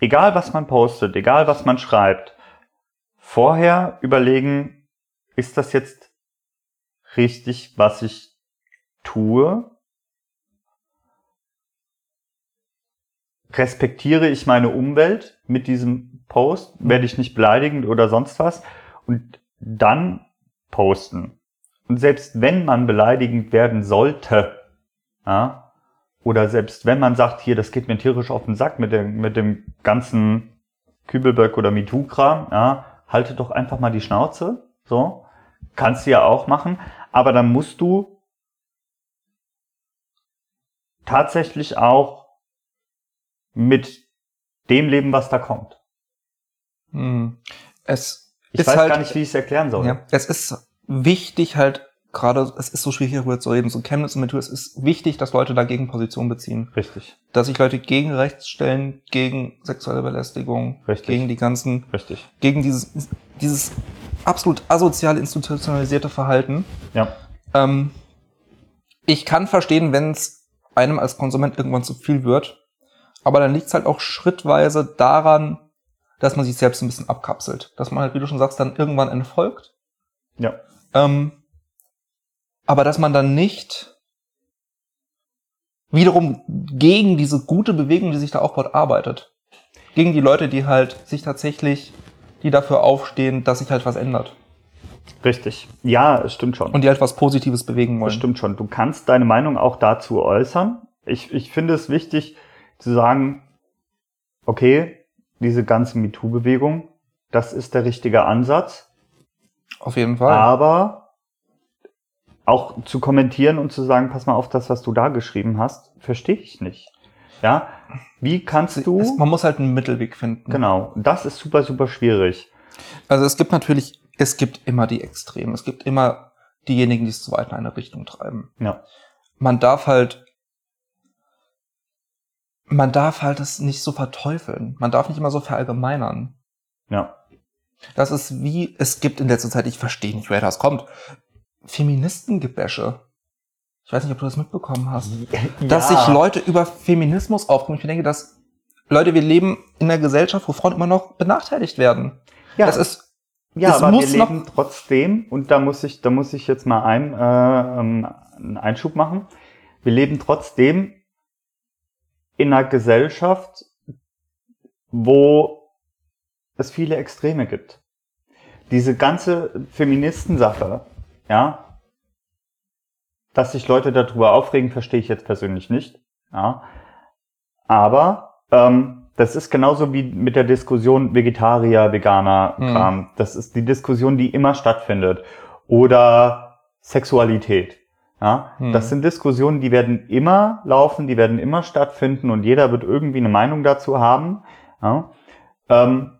egal was man postet, egal was man schreibt, vorher überlegen, ist das jetzt richtig, was ich tue? Respektiere ich meine Umwelt mit diesem Post? Werde ich nicht beleidigend oder sonst was? Und dann posten. Und selbst wenn man beleidigend werden sollte, ja, oder selbst wenn man sagt, hier, das geht mir tierisch auf den Sack mit dem, mit dem ganzen Kübelböck oder MeToo-Kram, ja, halte doch einfach mal die Schnauze, so. Kannst du ja auch machen, aber dann musst du tatsächlich auch mit dem leben, was da kommt. Hm. Es Ich ist weiß halt, gar nicht, wie ich es erklären soll. Ja, es ist wichtig halt, gerade, es ist so schwierig darüber zu reden, so Chemnitz und MeToo, es ist wichtig, dass Leute dagegen Position beziehen. Richtig, Dass sich Leute gegen Rechts stellen, gegen sexuelle Belästigung, Richtig. gegen die ganzen, richtig. gegen dieses, dieses absolut asozial institutionalisierte Verhalten. Ja, Ähm, ich kann verstehen, wenn es einem als Konsument irgendwann zu viel wird, aber dann liegt es halt auch schrittweise daran, dass man sich selbst ein bisschen abkapselt. Dass man halt, wie du schon sagst, dann irgendwann entfolgt. ja, Ähm, aber dass man dann nicht wiederum gegen diese gute Bewegung, die sich da aufbaut, arbeitet. Gegen die Leute, die halt sich tatsächlich, die dafür aufstehen, dass sich halt was ändert. Richtig. Ja, es stimmt schon. Und die halt was Positives bewegen wollen. Das stimmt schon. Du kannst deine Meinung auch dazu äußern. Ich, ich finde es wichtig zu sagen, okay, diese ganze MeToo-Bewegung, das ist der richtige Ansatz. Auf jeden Fall. Aber auch zu kommentieren und zu sagen, pass mal auf, das, was du da geschrieben hast, verstehe ich nicht. Ja, wie kannst du, man muss halt einen Mittelweg finden. genau, das ist super, super schwierig. Also es gibt natürlich, es gibt immer die Extremen. Es gibt immer diejenigen, die es zu weit in eine Richtung treiben. Ja, Man darf halt, man darf halt es nicht so verteufeln. Man darf nicht immer so verallgemeinern. ja, Das ist wie, es gibt in letzter Zeit, ich verstehe nicht, woher das kommt, Feministengebäsche. Ich weiß nicht, ob du das mitbekommen hast. Dass Ja. sich Leute über Feminismus aufregen. Ich denke, dass, Leute, wir leben in einer Gesellschaft, wo Frauen immer noch benachteiligt werden. ja, Das ist, Ja, Es aber muss wir leben trotzdem, und da muss ich, da muss ich jetzt mal ein, äh, ähm, einen Einschub machen. Wir leben trotzdem in einer Gesellschaft, wo es viele Extreme gibt. Diese ganze Feministensache, ja, dass sich Leute darüber aufregen, verstehe ich jetzt persönlich nicht. Ja. Aber ähm, das ist genauso wie mit der Diskussion Vegetarier, Veganer, Hm. Kram. Das ist die Diskussion, die immer stattfindet. Oder Sexualität. Ja, Hm. das sind Diskussionen, die werden immer laufen, die werden immer stattfinden und jeder wird irgendwie eine Meinung dazu haben. Ja. Ähm,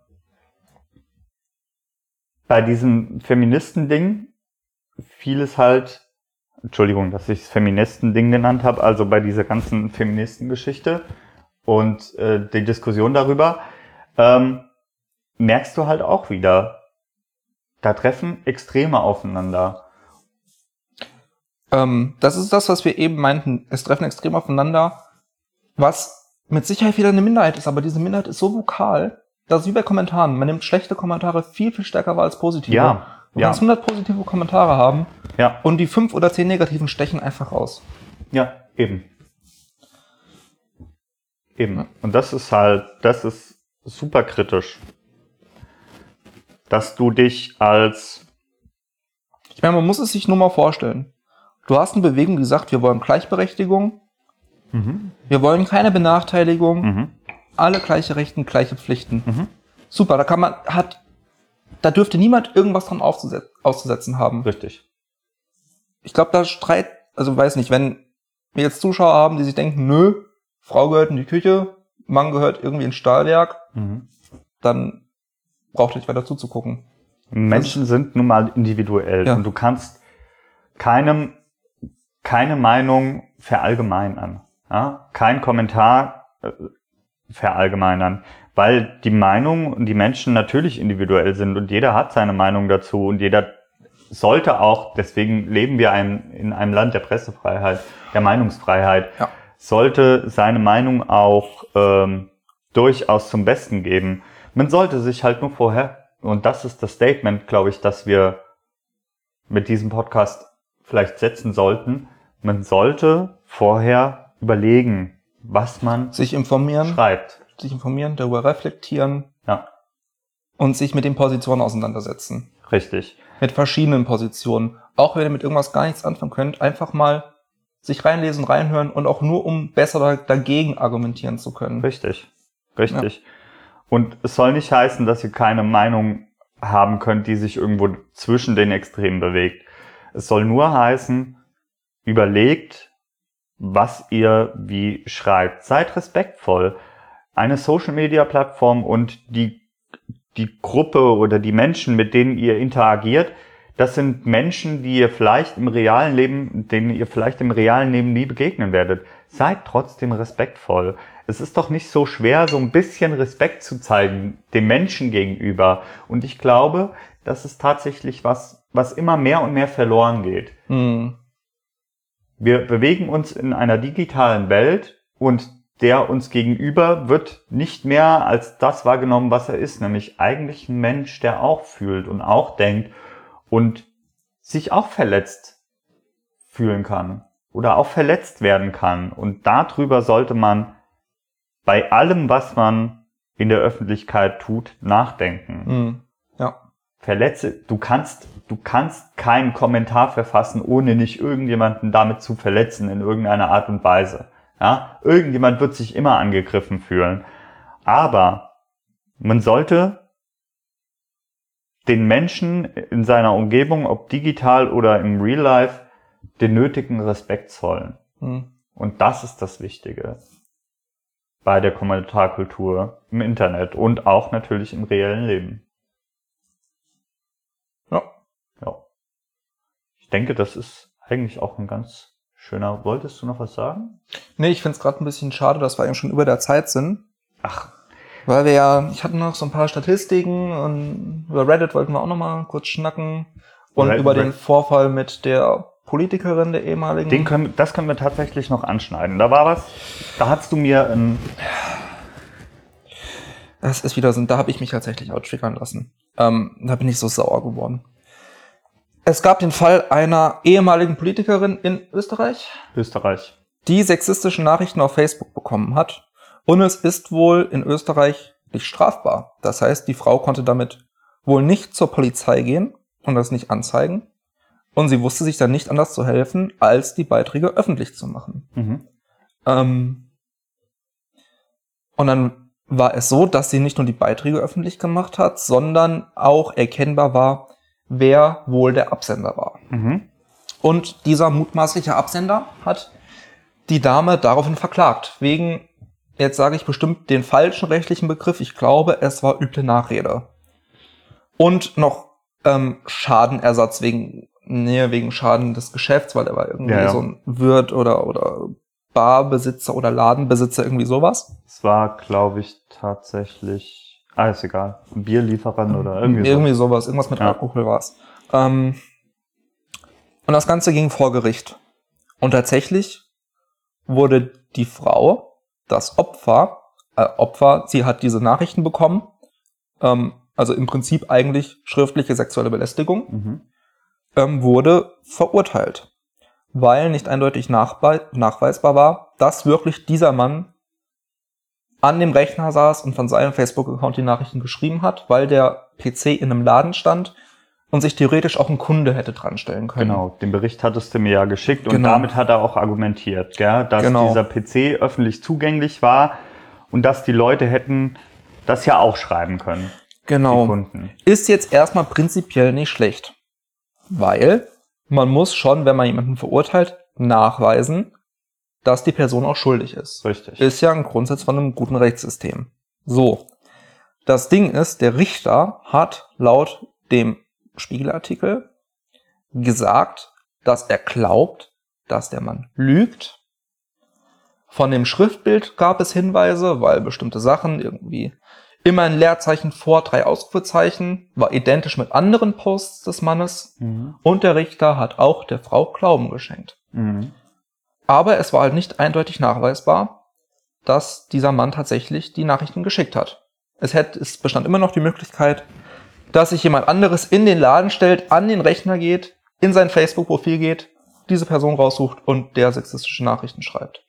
bei diesem Feministen-Ding fiel es halt, Entschuldigung, dass ich es Feministen-Ding genannt habe, also bei dieser ganzen Feministengeschichte und äh, die Diskussion darüber, ähm, merkst du halt auch wieder, da treffen Extreme aufeinander. ähm, das ist das, was wir eben meinten. Es treffen extrem aufeinander, was mit Sicherheit wieder eine Minderheit ist, aber diese Minderheit ist so vokal, das ist wie bei Kommentaren. Man nimmt schlechte Kommentare viel, viel stärker wahr als positive. Ja, Du Ja. kannst 100 positive Kommentare haben Ja, und die fünf oder zehn negativen stechen einfach raus. ja, eben. Eben. Und das ist halt, das ist super kritisch. Dass du dich als, Ich meine, man muss es sich nur mal vorstellen. Du hast eine Bewegung, die sagt, wir wollen Gleichberechtigung, mhm, wir wollen keine Benachteiligung, mhm, alle gleiche Rechten, gleiche Pflichten. mhm, Super, da kann man, hat, da dürfte niemand irgendwas dran auszusetzen haben. richtig. Ich glaube, da Streit, also weiß nicht, wenn wir jetzt Zuschauer haben, die sich denken, nö, Frau gehört in die Küche, Mann gehört irgendwie ins Stahlwerk, Mhm. dann braucht ihr nicht weiter zuzugucken. Menschen sind nun mal individuell Ja. und du kannst keinem, keine Meinung verallgemeinern. Ja? Kein Kommentar äh, verallgemeinern, weil die Meinung und die Menschen natürlich individuell sind und jeder hat seine Meinung dazu und jeder sollte auch, deswegen leben wir ein, in einem Land der Pressefreiheit, der Meinungsfreiheit, Ja. Sollte seine Meinung auch ähm, durchaus zum Besten geben. Man sollte sich halt nur vorher, und das ist das Statement, glaube ich, dass wir mit diesem Podcast vielleicht setzen sollten, man sollte vorher überlegen, was man Sich informieren, schreibt. sich informieren, darüber reflektieren Ja, und sich mit den Positionen auseinandersetzen. richtig. Mit verschiedenen Positionen. Auch wenn ihr mit irgendwas gar nichts anfangen könnt, einfach mal sich reinlesen, reinhören und auch nur um besser da- dagegen argumentieren zu können. Richtig. Richtig. Und es soll nicht heißen, dass ihr keine Meinung haben könnt, die sich irgendwo zwischen den Extremen bewegt. Es soll nur heißen, überlegt, was ihr wie schreibt. Seid respektvoll. Eine Social Media Plattform und die, die Gruppe oder die Menschen, mit denen ihr interagiert, das sind Menschen, die ihr vielleicht im realen Leben, denen ihr vielleicht im realen Leben nie begegnen werdet. Seid trotzdem respektvoll. Es ist doch nicht so schwer, so ein bisschen Respekt zu zeigen dem Menschen gegenüber. Und ich glaube, das ist tatsächlich was, was immer mehr und mehr verloren geht. Hm. Wir bewegen uns in einer digitalen Welt und der uns gegenüber wird nicht mehr als das wahrgenommen, was er ist, nämlich eigentlich ein Mensch, der auch fühlt und auch denkt und sich auch verletzt fühlen kann oder auch verletzt werden kann. Und darüber sollte man bei allem, was man in der Öffentlichkeit tut, nachdenken. Hm. Ja. Verletze, du kannst, du kannst keinen Kommentar verfassen, ohne nicht irgendjemanden damit zu verletzen in irgendeiner Art und Weise. Ja, irgendjemand wird sich immer angegriffen fühlen. Aber man sollte den Menschen in seiner Umgebung, ob digital oder im Real Life, den nötigen Respekt zollen. Hm. Und das ist das Wichtige bei der Kommentarkultur im Internet und auch natürlich im reellen Leben. Ja. Ja. Ich denke, das ist eigentlich auch ein ganz schöner. Wolltest du noch was sagen? Nee, ich finde es gerade ein bisschen schade, dass wir eben schon über der Zeit sind. Ach, Weil wir ja, ich hatte noch so ein paar Statistiken und über Reddit wollten wir auch noch mal kurz schnacken. Und Reddit- über den Vorfall mit der Politikerin der ehemaligen. den können, das können wir tatsächlich noch anschneiden. Da war was, da hast du mir ein, Das ist wieder so, da habe ich mich tatsächlich outtriggern lassen. Ähm, da bin ich so sauer geworden. Es gab den Fall einer ehemaligen Politikerin in Österreich, Österreich. die sexistische Nachrichten auf Facebook bekommen hat. Und es ist wohl in Österreich nicht strafbar. Das heißt, die Frau konnte damit wohl nicht zur Polizei gehen und das nicht anzeigen. Und sie wusste sich dann nicht anders zu helfen, als die Beiträge öffentlich zu machen. Mhm. Ähm, und dann war es so, dass sie nicht nur die Beiträge öffentlich gemacht hat, sondern auch erkennbar war, wer wohl der Absender war. Mhm. Und dieser mutmaßliche Absender hat die Dame daraufhin verklagt. Wegen, jetzt sage ich bestimmt den falschen rechtlichen Begriff, ich glaube, es war üble Nachrede. Und noch ähm, Schadenersatz wegen, nee, wegen Schaden des Geschäfts, weil er war irgendwie Ja, ja. so ein Wirt oder, oder Barbesitzer oder Ladenbesitzer, irgendwie sowas. Es war, glaube ich, tatsächlich, ah, ist egal, Bierlieferant oder irgendwie, Irgendwie sowas, irgendwas mit Ja. Alkohol war's. Ähm, und das Ganze ging vor Gericht. Und tatsächlich wurde die Frau, das Opfer, äh, Opfer, sie hat diese Nachrichten bekommen, ähm, also im Prinzip eigentlich schriftliche sexuelle Belästigung, Mhm. ähm, wurde verurteilt, weil nicht eindeutig nachweisbar war, dass wirklich dieser Mann an dem Rechner saß und von seinem Facebook-Account die Nachrichten geschrieben hat, weil der PC in einem Laden stand und sich theoretisch auch ein Kunde hätte dran stellen können. Genau, den Bericht hattest du mir ja geschickt und Genau. damit hat er auch argumentiert, gell, dass Genau. dieser PC öffentlich zugänglich war und dass die Leute hätten das ja auch schreiben können, Genau. Kunden. Ist jetzt erstmal prinzipiell nicht schlecht, weil man muss schon, wenn man jemanden verurteilt, nachweisen, dass die Person auch schuldig ist. Richtig. Ist ja ein Grundsatz von einem guten Rechtssystem. So. Das Ding ist, der Richter hat laut dem Spiegelartikel gesagt, dass er glaubt, dass der Mann lügt. Von dem Schriftbild gab es Hinweise, weil bestimmte Sachen irgendwie immer ein Leerzeichen vor drei Ausrufezeichen war identisch mit anderen Posts des Mannes Mhm. und der Richter hat auch der Frau Glauben geschenkt. Mhm. Aber es war halt nicht eindeutig nachweisbar, dass dieser Mann tatsächlich die Nachrichten geschickt hat. Es, hätte, es bestand immer noch die Möglichkeit, dass sich jemand anderes in den Laden stellt, an den Rechner geht, in sein Facebook-Profil geht, diese Person raussucht und der sexistische Nachrichten schreibt.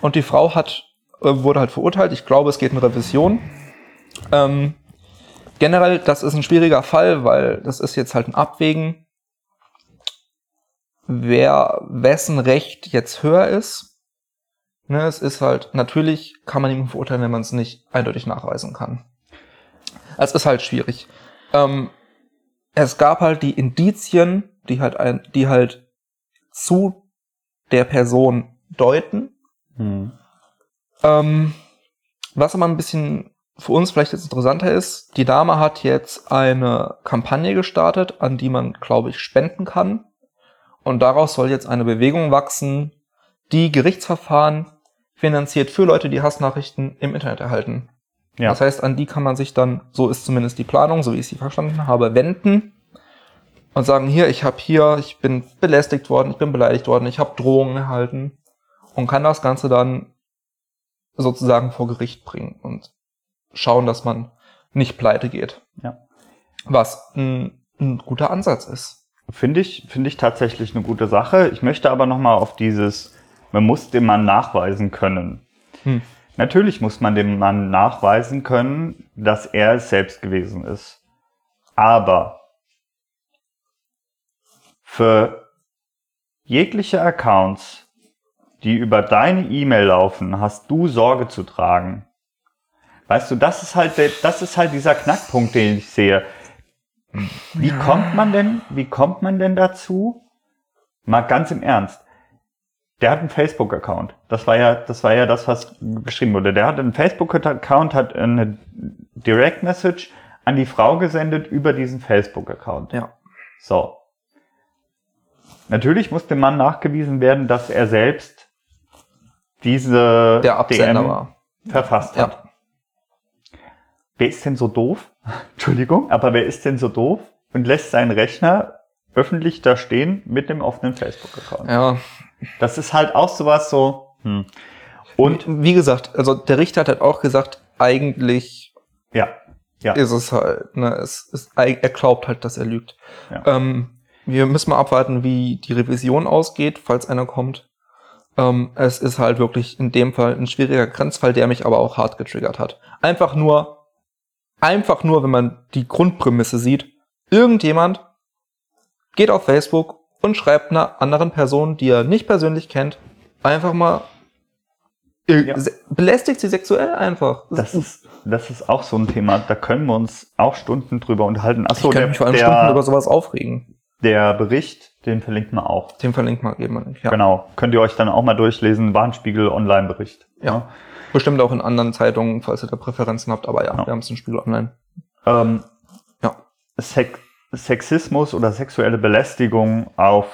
Und die Frau hat, äh, wurde halt verurteilt. Ich glaube, es geht in Revision. Ähm, generell, das ist ein schwieriger Fall, weil das ist jetzt halt ein Abwägen wer wessen Recht jetzt höher ist. Ne, es ist halt, natürlich kann man ihn verurteilen, wenn man es nicht eindeutig nachweisen kann. Es ist halt schwierig. Ähm, es gab halt die Indizien, die halt ein, die halt zu der Person deuten. Mhm. Ähm, was aber ein bisschen für uns vielleicht jetzt interessanter ist, die Dame hat jetzt eine Kampagne gestartet, an die man, glaube ich, spenden kann. Und daraus soll jetzt eine Bewegung wachsen, die Gerichtsverfahren finanziert für Leute, die Hassnachrichten im Internet erhalten. Ja. Das heißt, an die kann man sich dann, so ist zumindest die Planung, so wie ich sie verstanden habe, wenden und sagen, hier, ich habe hier, ich bin belästigt worden, ich bin beleidigt worden, ich habe Drohungen erhalten und kann das Ganze dann sozusagen vor Gericht bringen und schauen, dass man nicht pleite geht. Ja. Was ein, ein guter Ansatz ist. Finde ich, finde ich tatsächlich eine gute Sache. Ich möchte aber nochmal auf dieses, man muss dem Mann nachweisen können. Hm. Natürlich muss man dem Mann nachweisen können, dass er es selbst gewesen ist. Aber für jegliche Accounts, die über deine E-Mail laufen, hast du Sorge zu tragen. Weißt du, das ist halt, der, das ist halt dieser Knackpunkt, den ich sehe. Wie kommt man denn, wie kommt man denn dazu? Mal ganz im Ernst. Der hat einen Facebook-Account. Das war ja, das war ja das, was geschrieben wurde. Der hat einen Facebook-Account, hat eine Direct Message an die Frau gesendet über diesen Facebook-Account. Ja. So. Natürlich muss dem Mann nachgewiesen werden, dass er selbst diese Der Absender DM war. verfasst hat. Ja. Wer ist denn so doof? Entschuldigung, aber wer ist denn so doof und lässt seinen Rechner öffentlich da stehen mit dem offenen Facebook-Account? Ja. Das ist halt auch sowas so. Hm. Und Und wie gesagt, also der Richter hat halt auch gesagt, eigentlich ja, ja, ist es halt, ne, es ist, er glaubt halt, dass er lügt. Ja. Ähm, wir müssen mal abwarten, wie die Revision ausgeht, falls einer kommt. Ähm, es ist halt wirklich in dem Fall ein schwieriger Grenzfall, der mich aber auch hart getriggert hat. Einfach nur, einfach nur, wenn man die Grundprämisse sieht, irgendjemand geht auf Facebook und schreibt einer anderen Person, die er nicht persönlich kennt, einfach mal Ja. se- belästigt sie sexuell einfach. das ist, das ist auch so ein Thema. Da können wir uns auch Stunden drüber unterhalten. Achso, ich kann der, mich vor allem Stunden der, über sowas aufregen. der Bericht, den verlinkt man auch. Den verlinkt mal eben. Ja. Genau. Könnt ihr euch dann auch mal durchlesen. Warnspiegel Online-Bericht. Ja. Bestimmt auch in anderen Zeitungen, falls ihr da Präferenzen habt, aber ja, Ja. wir haben es im Spiegel online. Ähm, Ja. Sex Sexismus oder sexuelle Belästigung auf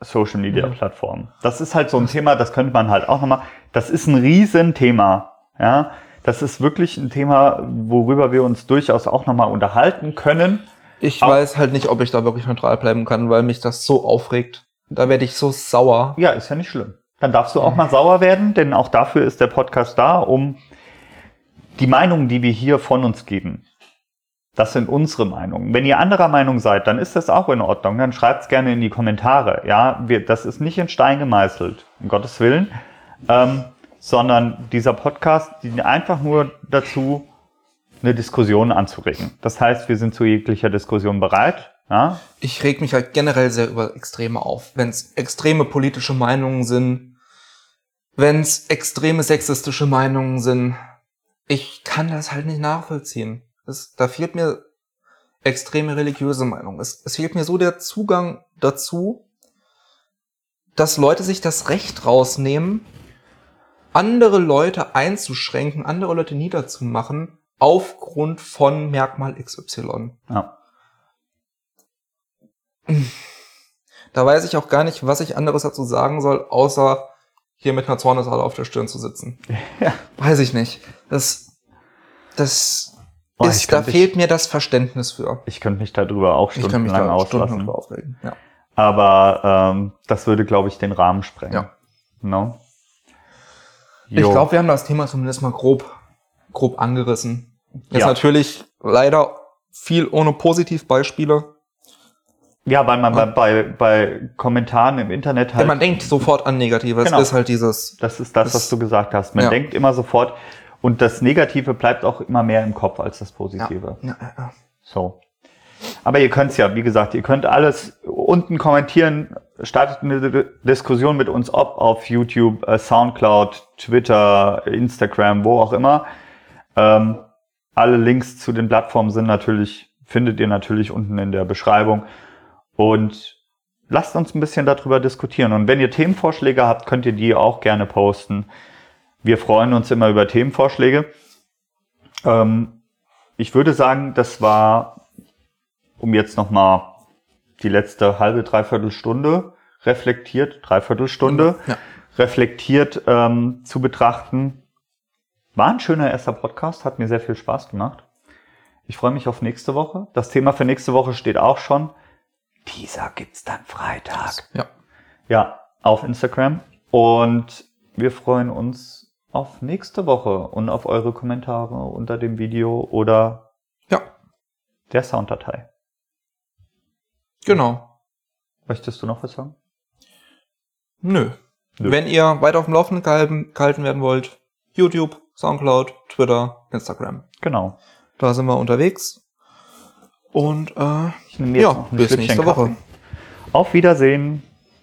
Social Media. Plattformen. Das ist halt so ein Thema, das könnte man halt auch nochmal, das ist ein Riesenthema, ja. Das ist wirklich ein Thema, worüber wir uns durchaus auch nochmal unterhalten können. Ich Auch- weiß halt nicht, ob ich da wirklich neutral bleiben kann, weil mich das so aufregt. Da werde ich so sauer. Ja, ist ja nicht schlimm. Dann darfst du auch mal sauer werden, denn auch dafür ist der Podcast da, um die Meinungen, die wir hier von uns geben, Das sind unsere Meinungen. Wenn ihr anderer Meinung seid, dann ist das auch in Ordnung. Dann schreibt's gerne in die Kommentare. Ja, wir, das ist nicht in Stein gemeißelt, um Gottes Willen, ähm, sondern dieser Podcast dient einfach nur dazu, eine Diskussion anzuregen. Das heißt, wir sind zu jeglicher Diskussion bereit. Ja? Ich reg mich halt generell sehr über Extreme auf. Wenn es extreme politische Meinungen sind, wenn es extreme sexistische Meinungen sind, ich kann das halt nicht nachvollziehen. Das, da fehlt mir extreme religiöse Meinung. Es, es fehlt mir so der Zugang dazu, dass Leute sich das Recht rausnehmen, andere Leute einzuschränken, andere Leute niederzumachen, aufgrund von Merkmal XY. Ja. Da weiß ich auch gar nicht, was ich anderes dazu sagen soll, außer hier mit einer Zorneshalle auf der Stirn zu sitzen. Ja. Weiß ich nicht. Das, das Ich ist, da fehlt mir das Verständnis für. Ich könnte mich darüber auch Ich kann mich stundenlang da auslassen. stundenlang drüber aufregen. Ja. Aber ähm, das würde, glaube ich, den Rahmen sprengen. Ja. No? Ich glaube, wir haben das Thema zumindest mal grob, grob angerissen. Ist Ja. natürlich leider viel ohne Positivbeispiele. Ja, weil man bei, bei, bei Kommentaren im Internet halt, man denkt sofort an Negatives. Genau. ist halt dieses, das ist das, was du gesagt hast. Man Ja. denkt immer sofort, und das Negative bleibt auch immer mehr im Kopf als das Positive. ja, ja, ja. So. Aber ihr könnt's ja, wie gesagt, ihr könnt alles unten kommentieren, startet eine Diskussion mit uns, ob auf YouTube, äh, Soundcloud, Twitter, Instagram, wo auch immer. Ähm, alle Links zu den Plattformen sind natürlich, findet ihr natürlich unten in der Beschreibung. Und lasst uns ein bisschen darüber diskutieren. Und wenn ihr Themenvorschläge habt, könnt ihr die auch gerne posten. Wir freuen uns immer über Themenvorschläge. Ähm, ich würde sagen, das war, um jetzt nochmal die letzte halbe, dreiviertel Stunde reflektiert, Dreiviertelstunde Ja. reflektiert ähm, zu betrachten. War ein schöner erster Podcast, hat mir sehr viel Spaß gemacht. Ich freue mich auf nächste Woche. Das Thema für nächste Woche steht auch schon. Dieser gibt's dann Freitag. ja. Ja, auf Instagram. Und wir freuen uns auf nächste Woche und auf eure Kommentare unter dem Video oder Ja, der Sounddatei. genau. Möchtest du noch was sagen? Nö. Nö. Wenn ihr weiter auf dem Laufenden gehalten, werden wollt, YouTube, Soundcloud, Twitter, Instagram. Genau. Da sind wir unterwegs. Und äh, Ich nehme jetzt ja, bis nächste Woche. Auf Wiedersehen.